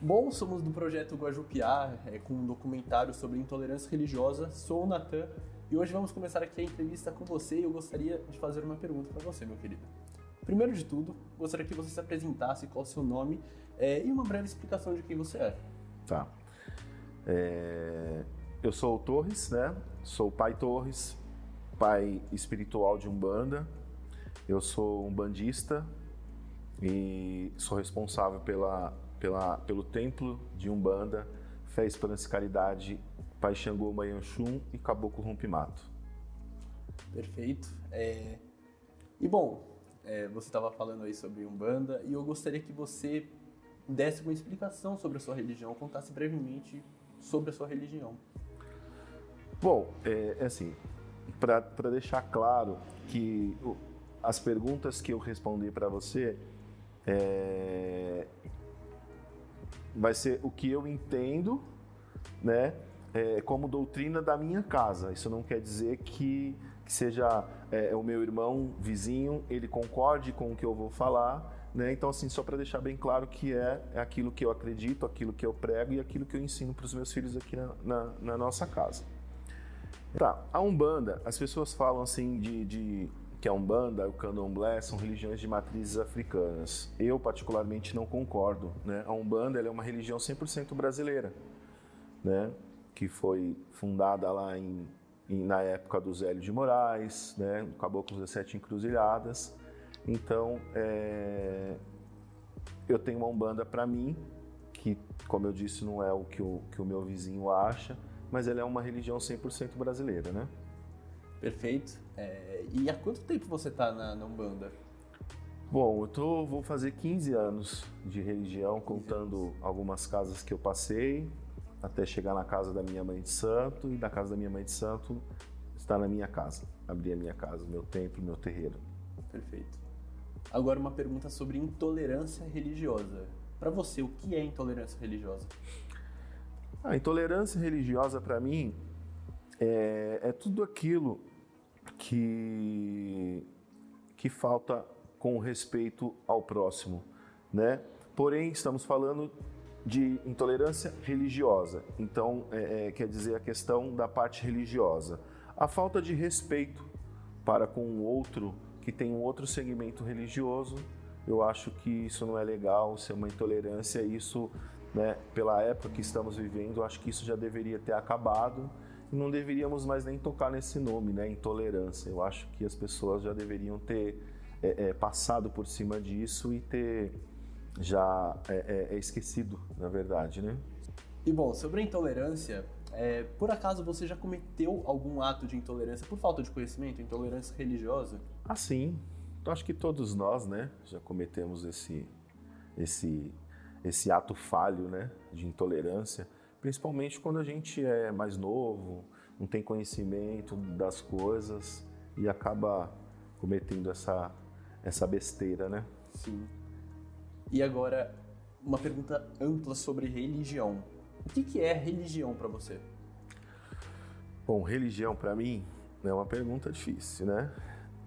Bom, somos do projeto Guajupiá, é, com um documentário sobre intolerância religiosa. Sou o Natan e hoje vamos começar aqui a entrevista com você e eu gostaria de fazer uma pergunta para você, meu querido. Primeiro de tudo, gostaria que você se apresentasse, qual é o seu nome é, e uma breve explicação de quem você é. Tá. É, eu sou o Torres, né? Sou o pai Torres, pai espiritual de Umbanda. Eu sou um bandista e sou responsável pela, pela, pelo templo de Umbanda, Fé, Esperança e Caridade, Pai Xangô, Mayanchum e Caboclo Rompimato. Perfeito. É... E bom, é, você estava falando aí sobre Umbanda e eu gostaria que você desse uma explicação sobre a sua religião, contasse brevemente sobre a sua religião. Bom, é, é assim, para deixar claro que as perguntas que eu respondi para você é, vai ser o que eu entendo, né, é, como doutrina da minha casa. Isso não quer dizer que, que seja é, o meu irmão vizinho, ele concorde com o que eu vou falar. Né? Então, assim, só para deixar bem claro que é, é aquilo que eu acredito, aquilo que eu prego e aquilo que eu ensino para os meus filhos aqui na, na, na nossa casa. Tá, a Umbanda, as pessoas falam assim de, de que a Umbanda, o Candomblé são religiões de matrizes africanas. Eu particularmente não concordo, né? A Umbanda é uma religião 100% brasileira, né? Que foi fundada lá em, em, na época do Zélio de Moraes, né? No Caboclo das Sete Encruzilhadas. Então, é... eu tenho uma Umbanda para mim, que, como eu disse, não é o que o, que o meu vizinho acha, mas ela é uma religião 100% brasileira, né? Perfeito. É, e há quanto tempo você está na, na, Umbanda? Bom, eu tô, vou fazer 15 anos de religião, contando algumas casas que eu passei, até chegar na casa da minha mãe de santo, e da casa da minha mãe de santo está na minha casa. Abri a minha casa, meu templo, meu terreiro. Perfeito. Agora uma pergunta sobre intolerância religiosa. Para você, o que é intolerância religiosa? A intolerância religiosa, para mim, é, é, tudo aquilo que, que falta com respeito ao próximo, né? Porém, estamos falando de intolerância religiosa. Então, é, é, quer dizer a questão da parte religiosa. A falta de respeito para com o outro que tem um outro segmento religioso, eu acho que isso não é legal, isso é uma intolerância, isso né, pela época que estamos vivendo, acho que isso já deveria ter acabado não deveríamos mais nem tocar nesse nome, né, intolerância. Eu acho que as pessoas já deveriam ter é, é, passado por cima disso e ter já é, é, é esquecido, na verdade, né? E bom, sobre a intolerância, é, por acaso você já cometeu algum ato de intolerância por falta de conhecimento, intolerância religiosa? Ah, sim. Acho que todos nós, né, já cometemos esse, esse esse ato falho né, de intolerância, principalmente quando a gente é mais novo, não tem conhecimento das coisas e acaba cometendo essa, essa besteira, né? Sim. E agora, uma pergunta ampla sobre religião. O que, que é religião para você? Bom, religião para mim é uma pergunta difícil, né?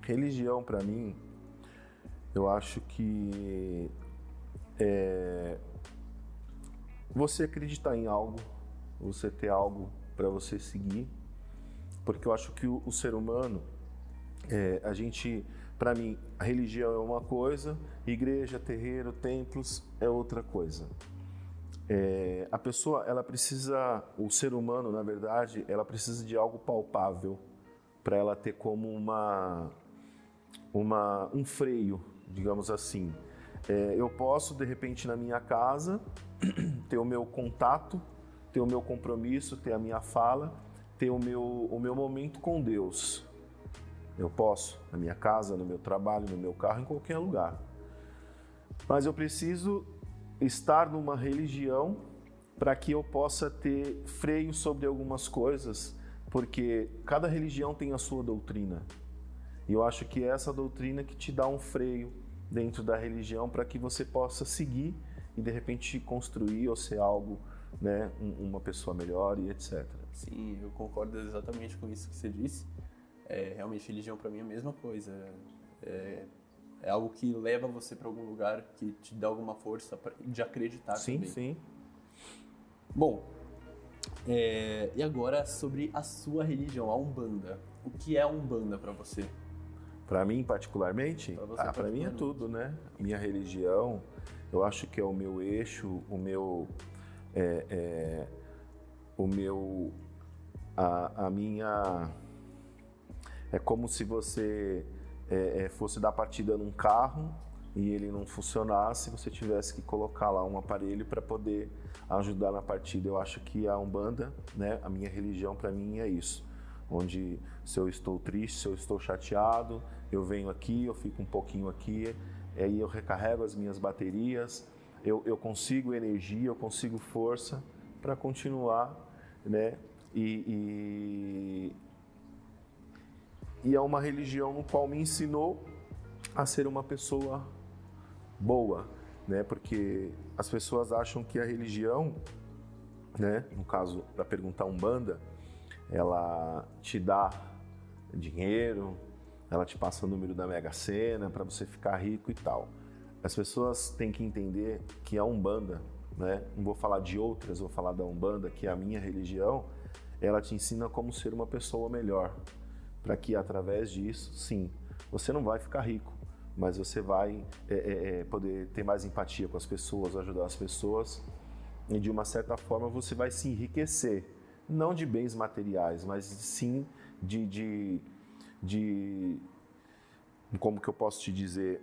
Religião para mim, eu acho que é, você acreditar em algo, você ter algo para você seguir, porque eu acho que o, o ser humano, é, a gente, para mim, a religião é uma coisa, igreja, terreiro, templos é outra coisa. É, a pessoa, ela precisa, o ser humano, na verdade, ela precisa de algo palpável para ela ter como uma, uma, um freio, digamos assim. É, eu posso, de repente, na minha casa, ter o meu contato, ter o meu compromisso, ter a minha fala, ter o meu, o meu momento com Deus. Eu posso, na minha casa, no meu trabalho, no meu carro, em qualquer lugar. Mas eu preciso estar numa religião para que eu possa ter freio sobre algumas coisas, porque cada religião tem a sua doutrina. E eu acho que é essa doutrina que te dá um freio dentro da religião para que você possa seguir e de repente construir ou ser algo, né, uma pessoa melhor e etc. Sim, eu concordo exatamente com isso que você disse. É, realmente, religião para mim é a mesma coisa. É, é algo que leva você para algum lugar, que te dá alguma força pra, de acreditar sim, também. Sim, sim. Bom, é, e agora sobre a sua religião, a Umbanda. O que é a Umbanda para você? Para mim, particularmente? Você, ah, para mim é tudo, né? Minha religião, eu acho que é o meu eixo, o meu. é, é, o meu. A, a minha. É como se você é, é, fosse dar partida num carro e ele não funcionasse, você tivesse que colocar lá um aparelho para poder ajudar na partida. Eu acho que a Umbanda, né, a minha religião para mim é isso. Onde se eu estou triste, se eu estou chateado, eu venho aqui, eu fico um pouquinho aqui, aí eu recarrego as minhas baterias, eu, eu consigo energia, eu consigo força para continuar, né? E, e, e é uma religião no qual me ensinou a ser uma pessoa boa, né? Porque as pessoas acham que a religião, né? No caso, para perguntar umbanda, ela te dá dinheiro, ela te passa o número da Mega Sena para você ficar rico e tal. As pessoas têm que entender que a Umbanda, né? Não vou falar de outras, vou falar da Umbanda, que é a minha religião, ela te ensina como ser uma pessoa melhor, para que através disso, sim, você não vai ficar rico, mas você vai é, é, é, poder ter mais empatia com as pessoas, ajudar as pessoas e de uma certa forma você vai se enriquecer, não de bens materiais, mas sim de, de, de como que eu posso te dizer,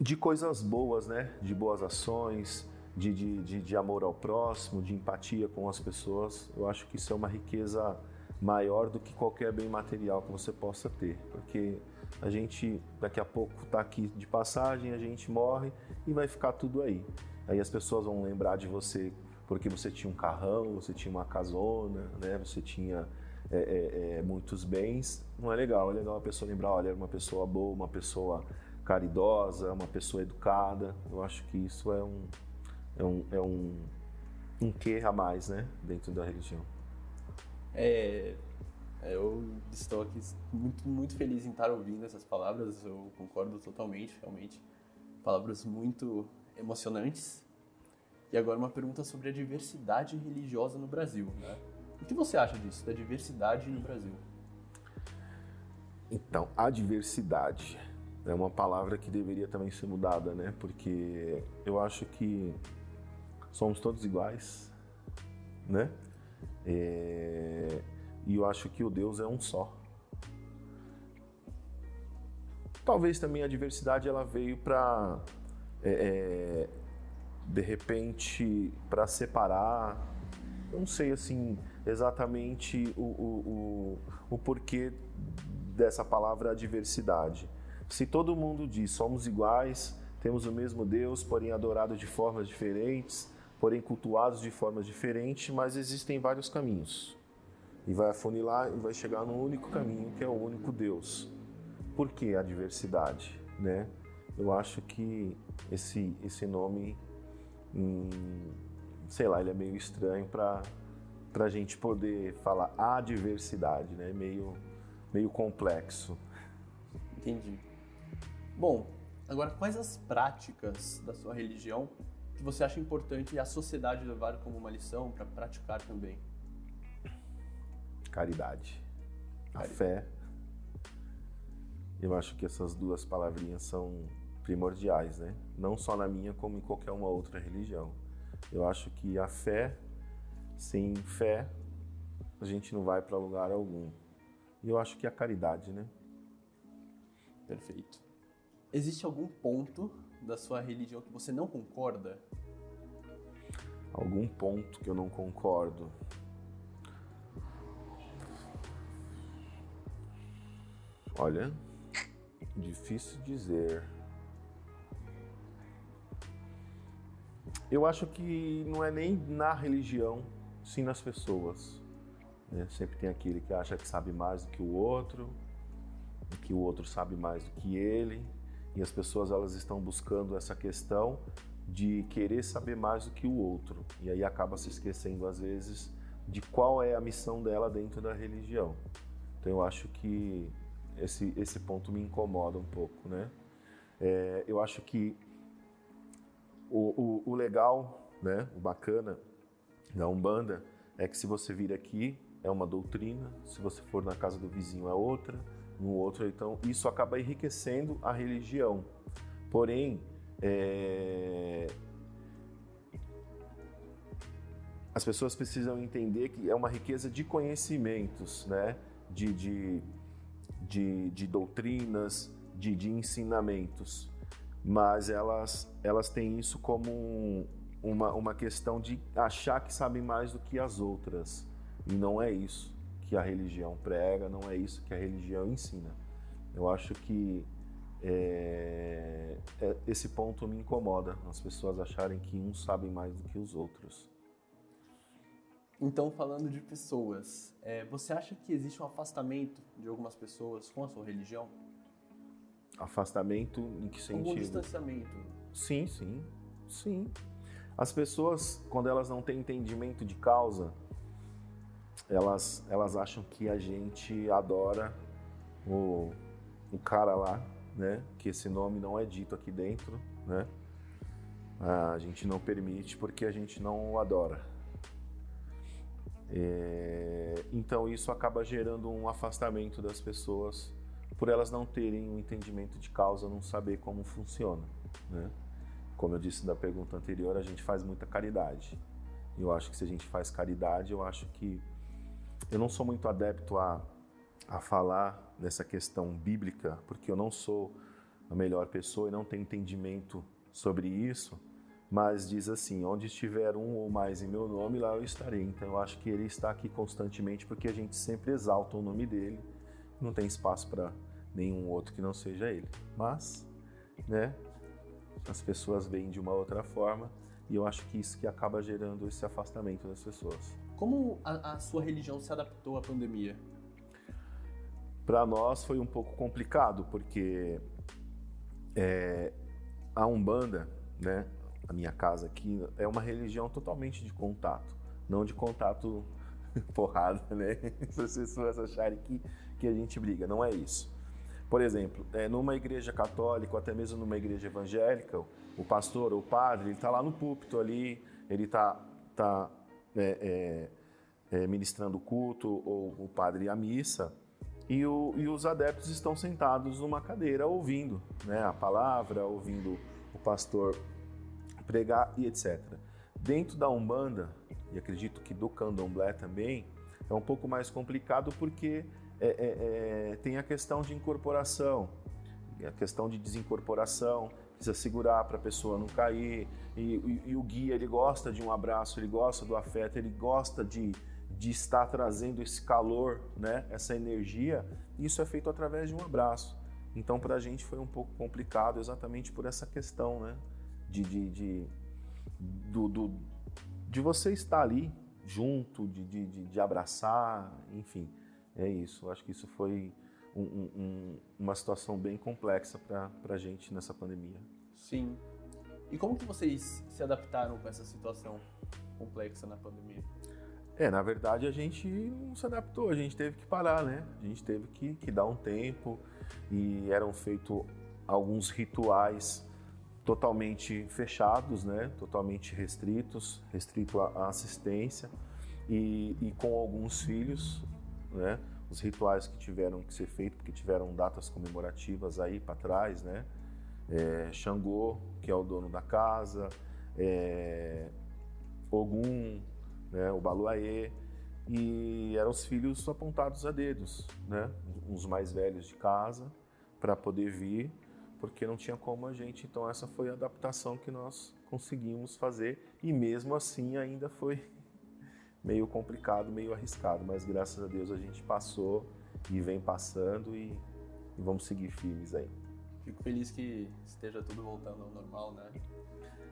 de coisas boas, né? De boas ações, de, de, de, de amor ao próximo, de empatia com as pessoas. Eu acho que isso é uma riqueza maior do que qualquer bem material que você possa ter, porque a gente daqui a pouco está aqui de passagem, a gente morre e vai ficar tudo aí. Aí as pessoas vão lembrar de você porque você tinha um carrão, você tinha uma casona, né? Você tinha é, é, é, muitos bens. Não é legal. É legal a pessoa lembrar, olha, era uma pessoa boa, uma pessoa caridosa, uma pessoa educada. Eu acho que isso é um é um, é um, um quê a mais, né? Dentro da religião. É, eu estou aqui muito, muito feliz em estar ouvindo essas palavras, eu concordo totalmente, realmente. Palavras muito emocionantes. E agora uma pergunta sobre a diversidade religiosa no Brasil, né? O que você acha disso, da diversidade no Brasil? Então, a diversidade é uma palavra que deveria também ser mudada, né? Porque eu acho que somos todos iguais, né? É... E eu acho que o Deus é um só. Talvez também a diversidade ela veio para é, é, de repente para separar. Não sei assim exatamente o, o, o, o porquê dessa palavra diversidade. Se todo mundo diz somos iguais, temos o mesmo Deus, porém adorados de formas diferentes, porém cultuados de formas diferentes, mas existem vários caminhos. E vai afunilar e vai chegar num único caminho, que é o único Deus. Por que a diversidade, né? Eu acho que esse esse nome hum, sei lá, ele é meio estranho para a gente poder falar a diversidade, né? Meio meio complexo. Entendi. Bom, agora quais as práticas da sua religião que você acha importante a sociedade levar como uma lição para praticar também? Caridade. A Caridade. fé. Eu acho que essas duas palavrinhas são primordiais, né? Não só na minha, como em qualquer uma outra religião. Eu acho que a fé, sem fé, a gente não vai para lugar algum. E eu acho que a caridade, né? Perfeito. Existe algum ponto da sua religião que você não concorda? Algum ponto que eu não concordo. Olha, difícil dizer. Eu acho que não é nem na religião, sim nas pessoas. né? Sempre tem aquele que acha que sabe mais do que o outro, que o outro sabe mais do que ele, e as pessoas elas estão buscando essa questão de querer saber mais do que o outro, e aí acaba se esquecendo às vezes de qual é a missão dela dentro da religião. Então eu acho que esse, esse ponto me incomoda um pouco, né? É, eu acho que o, o, o legal, né, o bacana, da Umbanda é que se você vir aqui é uma doutrina, se você for na casa do vizinho é outra, no outro, então isso acaba enriquecendo a religião. Porém, é... as pessoas precisam entender que é uma riqueza de conhecimentos, né? de, de, de, de doutrinas, de, de ensinamentos, mas elas, elas têm isso como um, uma, uma questão de achar que sabem mais do que as outras. E não é isso que a religião prega, não é isso que a religião ensina. Eu acho que é, é, esse ponto me incomoda, as pessoas acharem que uns sabem mais do que os outros. Então, falando de pessoas, é, você acha que existe um afastamento de algumas pessoas com a sua religião? Afastamento em que sentido? Um distanciamento. Sim, sim, sim. As pessoas, quando elas não têm entendimento de causa, elas, elas acham que a gente adora o, o cara lá, né? Que esse nome não é dito aqui dentro, né? A gente não permite porque a gente não o adora. É, então isso acaba gerando um afastamento das pessoas por elas não terem um entendimento de causa, não saber como funciona, né? Como eu disse na pergunta anterior, a gente faz muita caridade. Eu acho que se a gente faz caridade, eu acho que eu não sou muito adepto a, a falar nessa questão bíblica, porque eu não sou a melhor pessoa e não tenho entendimento sobre isso, mas diz assim: onde estiver um ou mais em meu nome, lá eu estarei. Então eu acho que ele está aqui constantemente porque a gente sempre exalta o nome dele, não tem espaço para nenhum outro que não seja ele. Mas, né, as pessoas veem de uma outra forma e eu acho que isso que acaba gerando esse afastamento das pessoas. Como a, a sua religião se adaptou à pandemia? Para nós foi um pouco complicado porque é, a umbanda, né, a minha casa aqui é uma religião totalmente de contato, não de contato porrada, né? Se as pessoas acharem que, que a gente briga, não é isso. Por exemplo, é, numa igreja católica ou até mesmo numa igreja evangélica, o pastor ou o padre, ele está lá no púlpito ali, ele está tá, é, é, é, ministrando o culto ou o padre a missa, e, o, e, os adeptos estão sentados numa cadeira ouvindo né, a palavra, ouvindo o pastor pregar e etc. Dentro da Umbanda, e acredito que do Candomblé também, é um pouco mais complicado porque é, é, é, tem a questão de incorporação, a questão de desincorporação, precisa segurar para a pessoa não cair. E, e, e, o guia ele gosta de um abraço, ele gosta do afeto, ele gosta de, de estar trazendo esse calor, né, essa energia. Isso é feito através de um abraço. Então para a gente foi um pouco complicado exatamente por essa questão, né, de, de, de, do, do, de você estar ali junto, de, de, de abraçar, enfim é isso. Acho que isso foi um, um, uma situação bem complexa para a gente nessa pandemia. Sim. E como que vocês se adaptaram com essa situação complexa na pandemia? É, na verdade a gente não se adaptou, a gente teve que parar, né? A gente teve que, que dar um tempo e eram feitos alguns rituais totalmente fechados, né? Totalmente restritos, restrito à assistência e, e com alguns filhos né? Os rituais que tiveram que ser feitos, porque tiveram datas comemorativas aí para trás, né? É, Xangô, que é o dono da casa, é, Ogum, né? o Baluaê, e eram os filhos apontados a dedos, né? Os mais velhos de casa, para poder vir, porque não tinha como a gente. Então, essa foi a adaptação que nós conseguimos fazer, e mesmo assim ainda foi meio complicado, meio arriscado, mas graças a Deus a gente passou e vem passando e, e vamos seguir firmes aí. Fico feliz que esteja tudo voltando ao normal, né?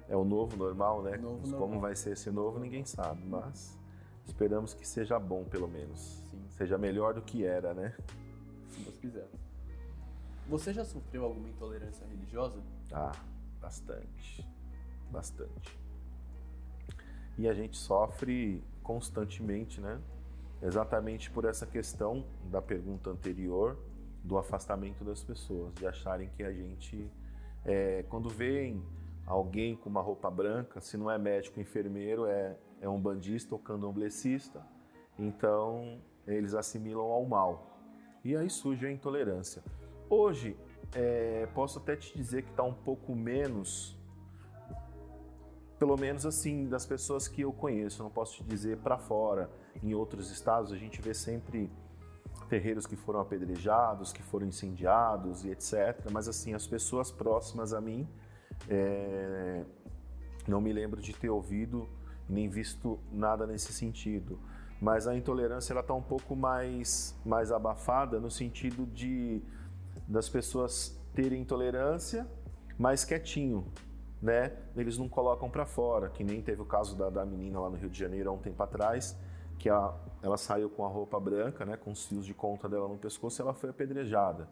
É o novo normal, né? Novo Como normal. vai ser esse novo, ninguém sabe, mas esperamos que seja bom, pelo menos. Sim. Seja melhor do que era, né? Se Deus quiser. Você já sofreu alguma intolerância religiosa? Ah, bastante. Bastante. E a gente sofre constantemente, né? Exatamente por essa questão da pergunta anterior do afastamento das pessoas, de acharem que a gente, é, quando veem alguém com uma roupa branca, se não é médico, enfermeiro, é, é um bandista ou candomblessista, então eles assimilam ao mal. E aí surge a intolerância. Hoje, é, posso até te dizer que está um pouco menos, pelo menos assim, das pessoas que eu conheço. não posso te dizer para fora. Em outros estados, a gente vê sempre terreiros que foram apedrejados, que foram incendiados e etc. Mas assim, as pessoas próximas a mim, é, não me lembro de ter ouvido nem visto nada nesse sentido. Mas a intolerância ela está um pouco mais, mais abafada no sentido de das pessoas terem intolerância, mais quietinho, né? Eles não colocam para fora, que nem teve o caso da, da menina lá no Rio de Janeiro há um tempo atrás, que a, ela saiu com a roupa branca, né, com os fios de conta dela no pescoço, e ela foi apedrejada.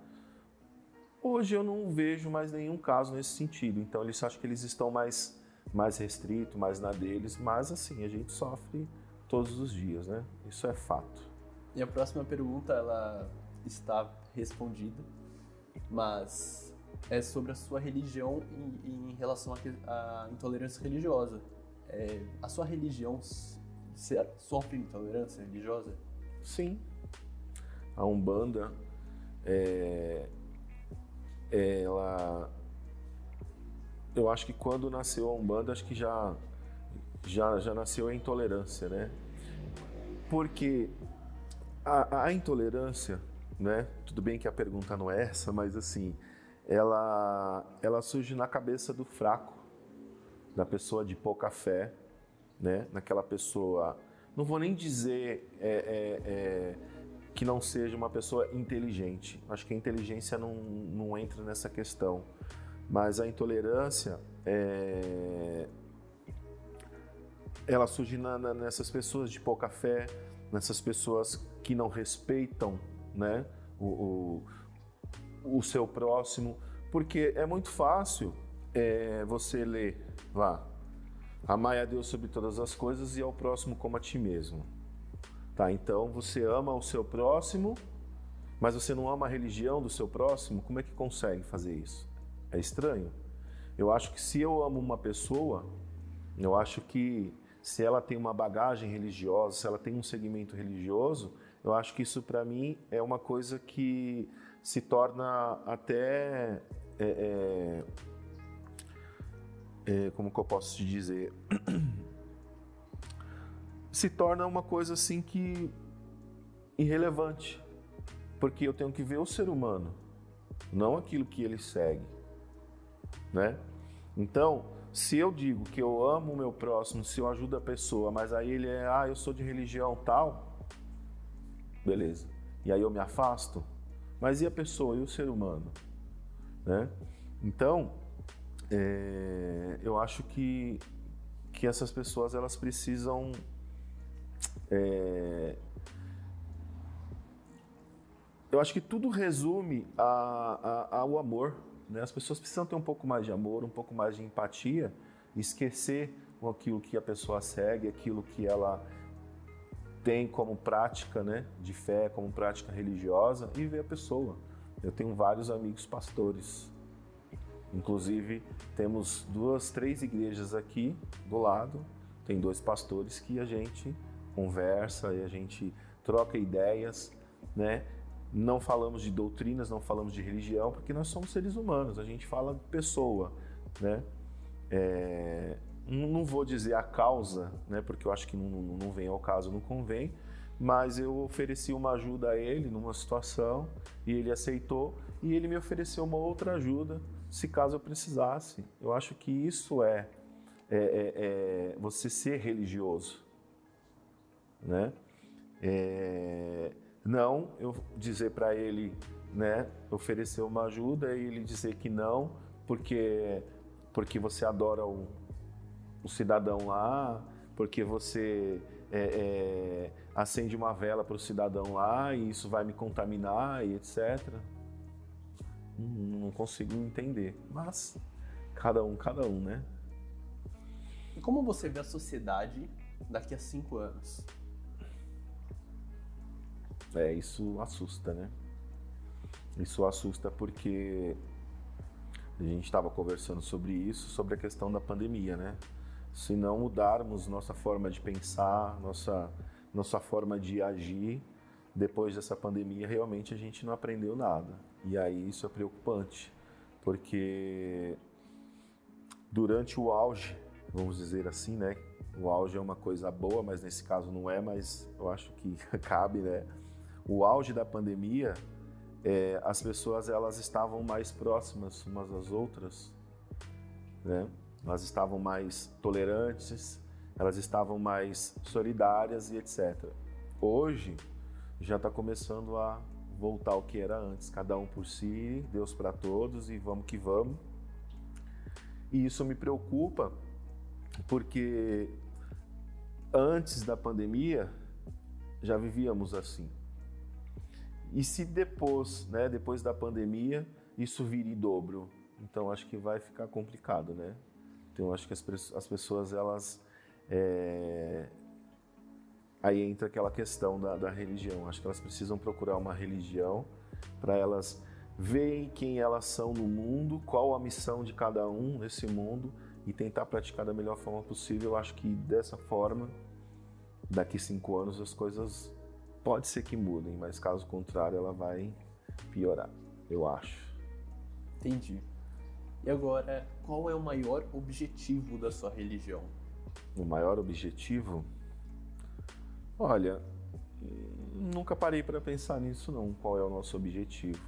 Hoje eu não vejo mais nenhum caso nesse sentido, então eles acham que eles estão mais mais restritos, mais na deles, mas assim, a gente sofre todos os dias, né? Isso é fato. E a próxima pergunta, ela está respondida, mas é sobre a sua religião em, em relação à intolerância religiosa. É, a sua religião sofre intolerância religiosa? Sim. A Umbanda, é, ela... Eu acho que quando nasceu a Umbanda, acho que já, já, já nasceu a intolerância, né? Porque a, a intolerância, né? Tudo bem que a pergunta não é essa, mas assim, ela, ela surge na cabeça do fraco, da pessoa de pouca fé, né? Naquela pessoa, não vou nem dizer é, é, é, que não seja uma pessoa inteligente. Acho que a inteligência não, não entra nessa questão, mas a intolerância é, ela surge na, na, nessas pessoas de pouca fé, nessas pessoas que não respeitam, né? o, o, o seu próximo, porque é muito fácil é, você ler lá Amai a Deus sobre todas as coisas e ao próximo como a ti mesmo. Tá? Então você ama o seu próximo, mas você não ama a religião do seu próximo, como é que consegue fazer isso? É estranho. Eu acho que se eu amo uma pessoa, eu acho que se ela tem uma bagagem religiosa, se ela tem um segmento religioso, eu acho que isso para mim é uma coisa que se torna até é, é, é, como que eu posso te dizer, se torna uma coisa assim que irrelevante, porque eu tenho que ver o ser humano, não aquilo que ele segue, né? Então, se eu digo que eu amo o meu próximo, se eu ajudo a pessoa, mas aí ele é, ah, eu sou de religião tal, beleza. E aí eu me afasto, mas e a pessoa e o ser humano, né? Então, é, eu acho que, que essas pessoas elas precisam é, eu acho que tudo resume a, a, ao amor. Né? As pessoas precisam ter um pouco mais de amor, um pouco mais de empatia, esquecer aquilo que a pessoa segue, aquilo que ela tem como prática né, de fé, como prática religiosa e ver a pessoa. Eu tenho vários amigos pastores Inclusive, temos duas, três igrejas aqui do lado, tem dois pastores que a gente conversa e a gente troca ideias, né? Não falamos de doutrinas, não falamos de religião, porque nós somos seres humanos, a gente fala de pessoa, né? É, não vou dizer a causa, né? Porque eu acho que não, não vem ao caso, não convém, mas eu ofereci uma ajuda a ele numa situação e ele aceitou e ele me ofereceu uma outra ajuda se caso eu precisasse. Eu acho que isso é, é, é, é você ser religioso, né? É, não eu dizer para ele, né, oferecer uma ajuda e ele dizer que não, porque porque você adora o, cidadão lá, porque você é, é, acende uma vela para o cidadão lá e isso vai me contaminar e etc não consigo entender. Mas cada um, cada um, né? E como você vê a sociedade daqui a cinco anos? É, isso assusta, né? Isso assusta porque a gente estava conversando sobre isso, sobre a questão da pandemia, né? Se não mudarmos nossa forma de pensar, nossa, nossa forma de agir, depois dessa pandemia, realmente a gente não aprendeu nada. E aí isso é preocupante, porque durante o auge, vamos dizer assim, né? O auge é uma coisa boa, mas nesse caso não é, mas eu acho que cabe, né? O auge da pandemia, é, as pessoas elas estavam mais próximas umas das outras, né? Elas estavam mais tolerantes, elas estavam mais solidárias e etc. Hoje já está começando a voltar ao que era antes, cada um por si, Deus para todos e vamos que vamos. E isso me preocupa porque antes da pandemia já vivíamos assim. E se depois, né, depois da pandemia, isso vira em dobro, então acho que vai ficar complicado, né? Então acho que as, as pessoas elas é... aí entra aquela questão da, da religião. Acho que elas precisam procurar uma religião para elas verem quem elas são no mundo, qual a missão de cada um nesse mundo e tentar praticar da melhor forma possível. Eu acho que dessa forma, daqui cinco anos as coisas pode ser que mudem, mas caso contrário ela vai piorar, eu acho. Entendi. E agora, qual é o maior objetivo da sua religião? O maior objetivo? Olha, nunca parei para pensar nisso não. Qual é o nosso objetivo?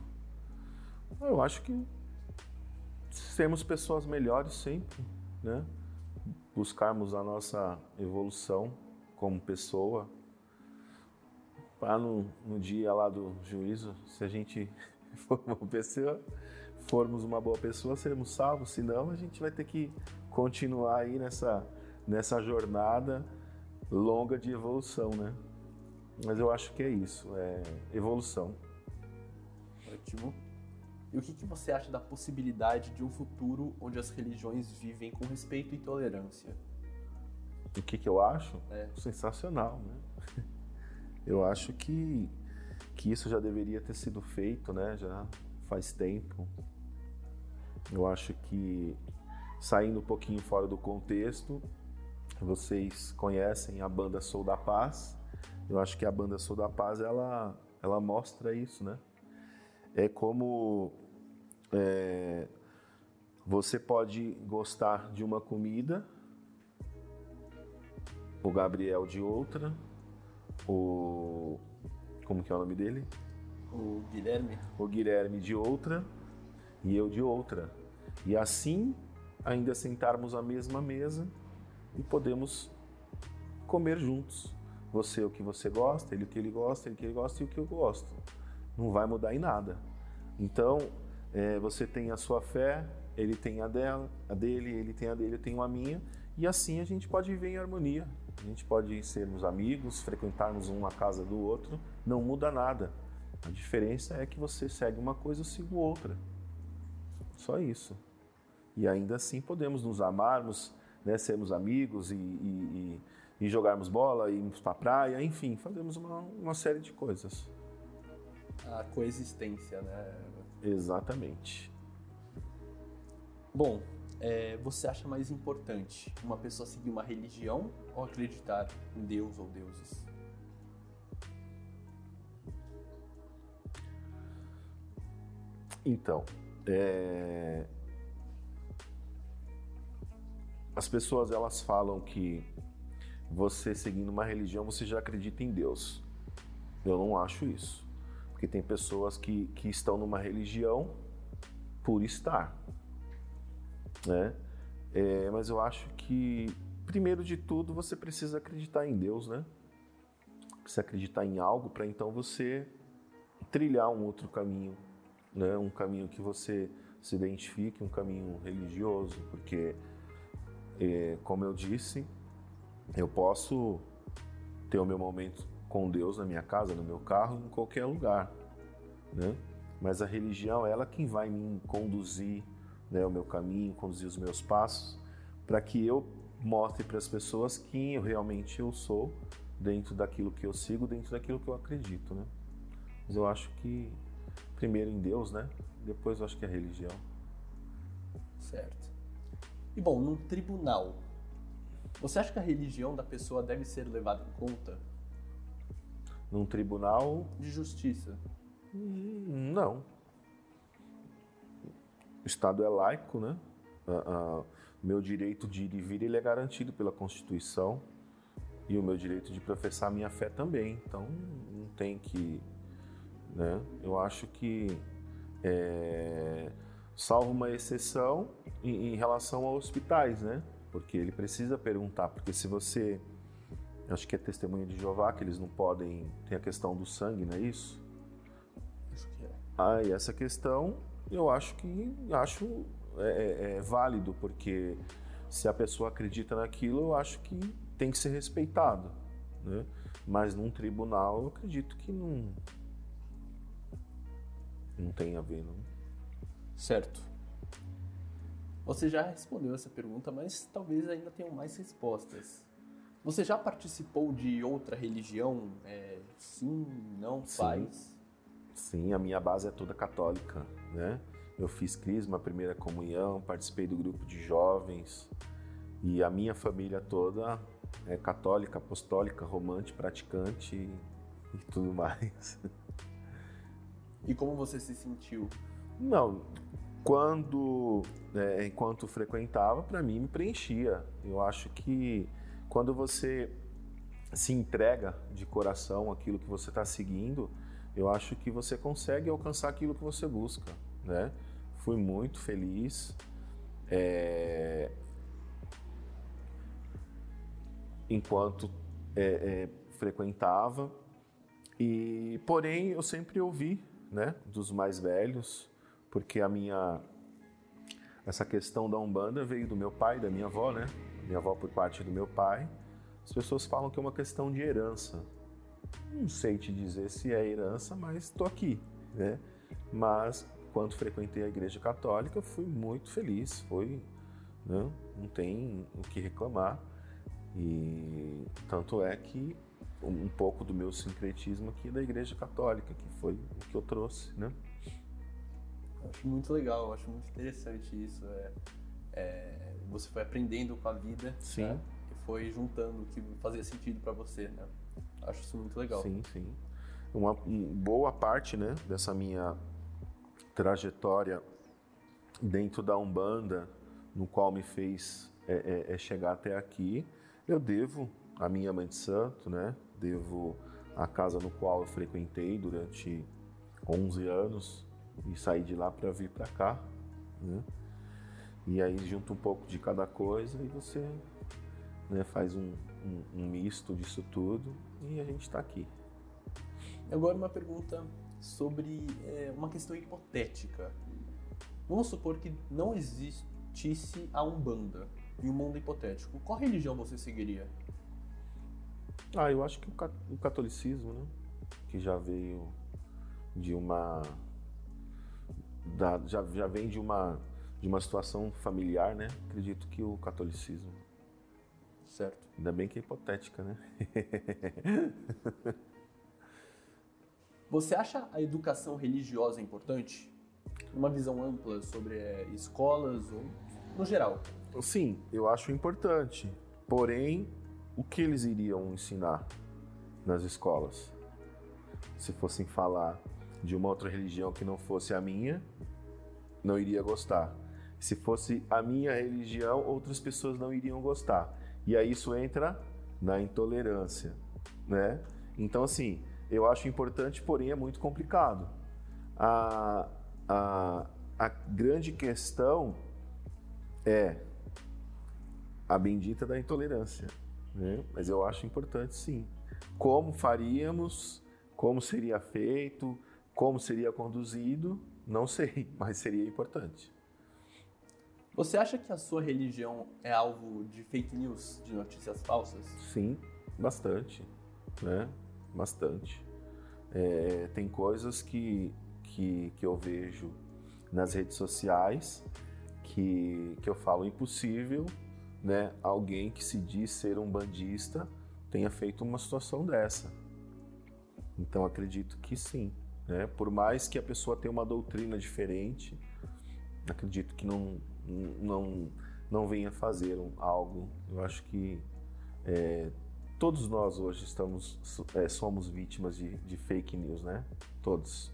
Eu acho que sermos pessoas melhores sempre, né? Buscarmos a nossa evolução como pessoa. Para no, no dia lá do juízo, se a gente for uma pessoa formos uma boa pessoa, seremos salvos, senão a gente vai ter que continuar aí nessa, nessa jornada longa de evolução, né? Mas eu acho que é isso, é evolução. Ótimo. E o que, que você acha da possibilidade de um futuro onde as religiões vivem com respeito e tolerância? O que, que eu acho? É. Sensacional, né? Eu acho que, que isso já deveria ter sido feito, né? Já faz tempo. Eu acho que saindo um pouquinho fora do contexto, vocês conhecem a banda Sou da Paz. Eu acho que a banda Sou da Paz ela, ela mostra isso, né? É como é, você pode gostar de uma comida, o Gabriel de outra, o como que é o nome dele? O Guilherme. O Guilherme de outra e eu de outra. E assim ainda sentarmos à mesma mesa e podemos comer juntos. Você o que você gosta, ele o que ele gosta, ele o que ele gosta e o que eu gosto. Não vai mudar em nada. Então, é, você tem a sua fé, ele tem a dela, a dele, ele tem a dele, eu tenho a minha, e assim a gente pode viver em harmonia. A gente pode sermos amigos, frequentarmos um casa do outro, não muda nada. A diferença é que você segue uma coisa, eu sigo outra. Só isso. E ainda assim podemos nos amarmos, né, sermos amigos e, e, e, e jogarmos bola, irmos para a praia, enfim, fazemos uma, uma série de coisas. A coexistência, né? Exatamente. Bom, é, você acha mais importante uma pessoa seguir uma religião ou acreditar em Deus ou deuses? Então, é... as pessoas elas falam que você seguindo uma religião você já acredita em Deus. Eu não acho isso, porque tem pessoas que, que estão numa religião por estar, né? É, mas eu acho que primeiro de tudo você precisa acreditar em Deus, né? Precisa acreditar em algo para então você trilhar um outro caminho né? um caminho que você se identifique, um caminho religioso, porque, é, como eu disse, eu posso ter o meu momento com Deus na minha casa, no meu carro, em qualquer lugar, né? Mas a religião, ela quem vai me conduzir, né, o meu caminho, conduzir os meus passos, para que eu mostre para as pessoas quem eu realmente eu sou dentro daquilo que eu sigo, dentro daquilo que eu acredito, né? Mas eu acho que primeiro em Deus, né? Depois eu acho que é religião. Certo. E bom, num tribunal, Você acha que a religião da pessoa deve ser levada em conta? Num tribunal? De justiça? Hum, não. O Estado é laico, né? O meu direito de ir e vir ele é garantido pela Constituição e o meu direito de professar a minha fé também. Então, não tem que. Né? Eu acho que, é, salvo uma exceção em, em relação a hospitais, né? Porque ele precisa perguntar, porque se você acho que é testemunha de Jeová, que eles não podem. Tem a questão do sangue, não é isso? Acho que é. Ah, e essa questão eu acho que acho é, é, é, válido, porque se a pessoa acredita naquilo, eu acho que tem que ser respeitado. Né? Mas num tribunal eu acredito que não. Não tem a ver, não. Certo. Você já respondeu essa pergunta, mas talvez ainda tenham mais respostas. Você já participou de outra religião? É, sim, não, sim. faz? Sim, a minha base é toda católica, né? Eu fiz crisma, primeira comunhão, participei do grupo de jovens e a minha família toda é católica, apostólica, romântica, praticante e tudo mais. E como você se sentiu? Não, quando, é, enquanto frequentava, para mim me preenchia. Eu acho que quando você se entrega de coração aquilo que você está seguindo, eu acho que você consegue alcançar aquilo que você busca, né? Fui muito feliz. É... Enquanto é, é, frequentava e porém eu sempre ouvi, né, dos mais velhos, porque a minha essa questão da umbanda veio do meu pai, da minha avó, né? Minha avó por parte do meu pai. As pessoas falam que é uma questão de herança. Não sei te dizer se é herança, mas estou aqui, né? Mas quando frequentei a igreja católica, fui muito feliz, foi, né? não tem o que reclamar. E tanto é que um pouco do meu sincretismo aqui da igreja católica, que foi o que eu trouxe, né? acho muito legal, acho muito interessante isso. É, é, você foi aprendendo com a vida, sim. Né? E foi juntando o que fazia sentido para você, né? Acho isso muito legal. Sim, sim. Uma, uma boa parte, né, dessa minha trajetória dentro da Umbanda, no qual me fez é, é, é chegar até aqui, eu devo a minha mãe de santo, né? Devo a casa no qual eu frequentei durante 11 anos e saí de lá para vir para cá, né? E aí junta um pouco de cada coisa e você né, faz um, um, um misto disso tudo e a gente está aqui. Agora uma pergunta sobre é, uma questão hipotética. Vamos supor que não existisse a Umbanda em um mundo hipotético. Qual religião você seguiria? Ah, eu acho que o catolicismo, né? Que já veio de uma. Da, já, já vem de uma, de uma situação familiar, né? Acredito que o catolicismo. Certo. Ainda bem que é hipotética, né? Você acha a educação religiosa importante? Uma visão ampla sobre é, escolas ou no geral? Sim, eu acho importante. Porém, o que eles iriam ensinar nas escolas? Se fossem falar de uma outra religião que não fosse a minha, não iria gostar. Se fosse a minha religião, outras pessoas não iriam gostar. E aí isso entra na intolerância, né? Então assim, eu acho importante, porém é muito complicado. A, a, a grande questão é a bendita da intolerância. Né? Mas eu acho importante sim. Como faríamos, como seria feito, como seria conduzido, não sei, mas seria importante. Você acha que a sua religião é alvo de fake news, de notícias falsas? Sim, bastante. Né? bastante. É, tem coisas que, que, que eu vejo nas redes sociais que, que eu falo impossível, né? Alguém que se diz ser um bandista tenha feito uma situação dessa. Então acredito que sim, né? Por mais que a pessoa tenha uma doutrina diferente, acredito que não não não venha fazer algo. Eu acho que é, todos nós hoje estamos é, somos vítimas de, de, fake news, né? Todos.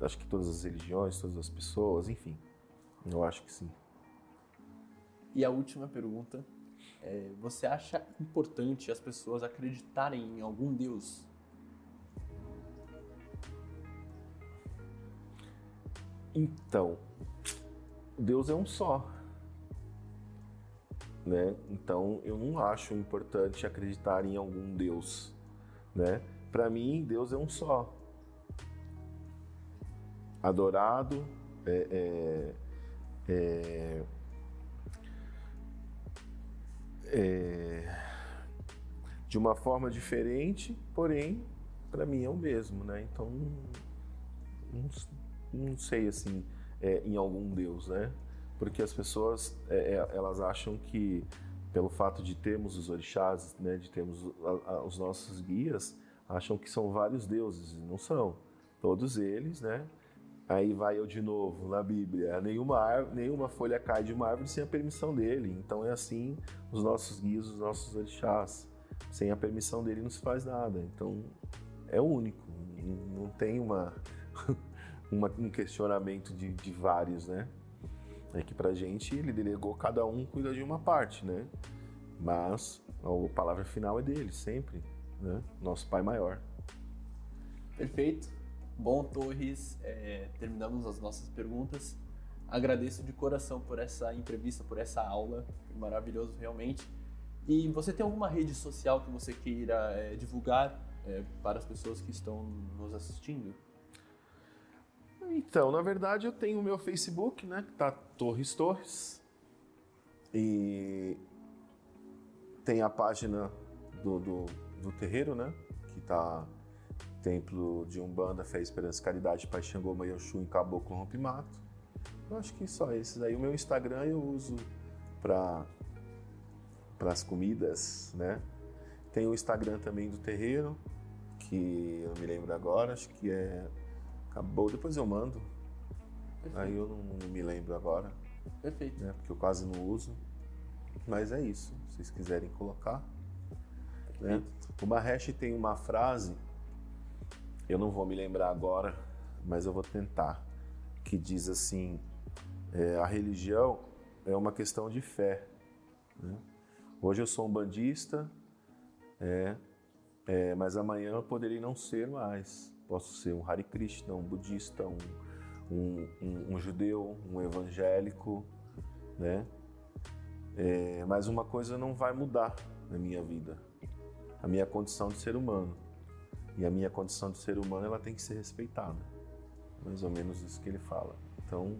Acho que todas as religiões, todas as pessoas, enfim. Eu acho que sim. E a última pergunta é, você acha importante as pessoas acreditarem em algum Deus? Então, Deus é um só. Né? Então, eu não acho importante acreditar em algum Deus, né? Para mim, Deus é um só. Adorado, é, é, é é, de uma forma diferente, porém, para mim é o mesmo, né? Então, não, não sei assim, é, em algum Deus, né? Porque as pessoas, é, é, elas acham que pelo fato de termos os orixás, né, de termos a, a, os nossos guias, acham que são vários deuses, não são. Todos eles, né, Aí vai eu de novo na Bíblia. Nenhuma, nenhuma folha cai de uma árvore sem a permissão dele. Então é assim os nossos guias, os nossos orixás. Sem a permissão dele não se faz nada. Então é único. Não tem uma, uma um questionamento de, de, vários, né? É que pra gente ele delegou cada um cuida de uma parte, né? Mas a palavra final é dele, sempre. Né? Nosso Pai Maior. Perfeito. Bom, Torres, é, terminamos as nossas perguntas. Agradeço de coração por essa entrevista, por essa aula, foi maravilhoso realmente. E você tem alguma rede social que você queira é, divulgar é, para as pessoas que estão nos assistindo? Então, na verdade, eu tenho o meu Facebook, né, que tá Torres Torres. E tem a página do, do, do terreiro, né, que tá templo de Umbanda, Fé, Esperança, Caridade, Pai Xangô, Mayanchu em Caboclo, Rompimato. Eu acho que só esses aí. O meu Instagram eu uso para para as comidas, né? Tem o Instagram também do terreiro, que eu não me lembro agora, acho que é acabou, depois eu mando. Perfeito. Aí eu não, não, me lembro agora. Perfeito. Né? Porque eu quase não uso. Mas é isso. Se vocês quiserem colocar. Né? O Mahesh tem uma frase eu não vou me lembrar agora, mas eu vou tentar, que diz assim: é, a religião é uma questão de fé. Né? Hoje eu sou um bandista, é, é, mas amanhã eu poderia não ser mais. Posso ser um Hare Krishna, um budista, um, um, um, um judeu, um evangélico, né? É, mas uma coisa não vai mudar na minha vida: a minha condição de ser humano. E a minha condição de ser humano ela tem que ser respeitada. Mais ou menos isso que ele fala. Então,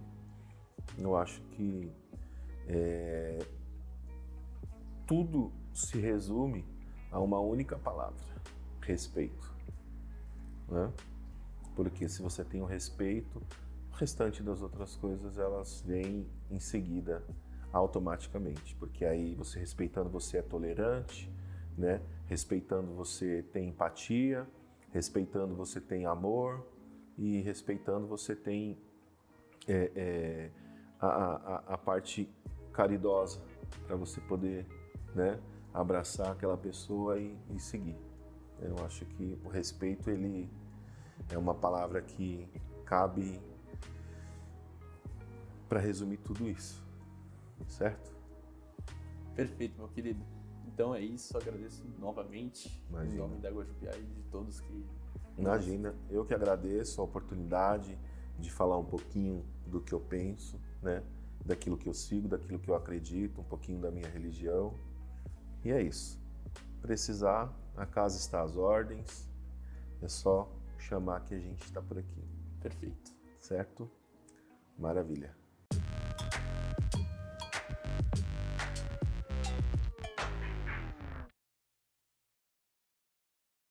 eu acho que é, tudo se resume a uma única palavra: respeito. Né? Porque se você tem o respeito, o restante das outras coisas elas vêm em seguida automaticamente, porque aí você respeitando você é tolerante, né? Respeitando você tem empatia, Respeitando você tem amor e respeitando você tem é, é, a, a, a, parte caridosa para você poder né, abraçar aquela pessoa e, e seguir. Eu acho que o respeito ele é uma palavra que cabe para resumir tudo isso, certo? Perfeito, meu querido. Então é isso, agradeço novamente Imagina. em nome da Guajupiá e de todos que. Imagina, eu que agradeço a oportunidade de falar um pouquinho do que eu penso, né? Daquilo que eu sigo, daquilo que eu acredito, um pouquinho da minha religião. E é isso. Precisar, a casa está às ordens. É só chamar que a gente está por aqui. Perfeito. Certo? Maravilha.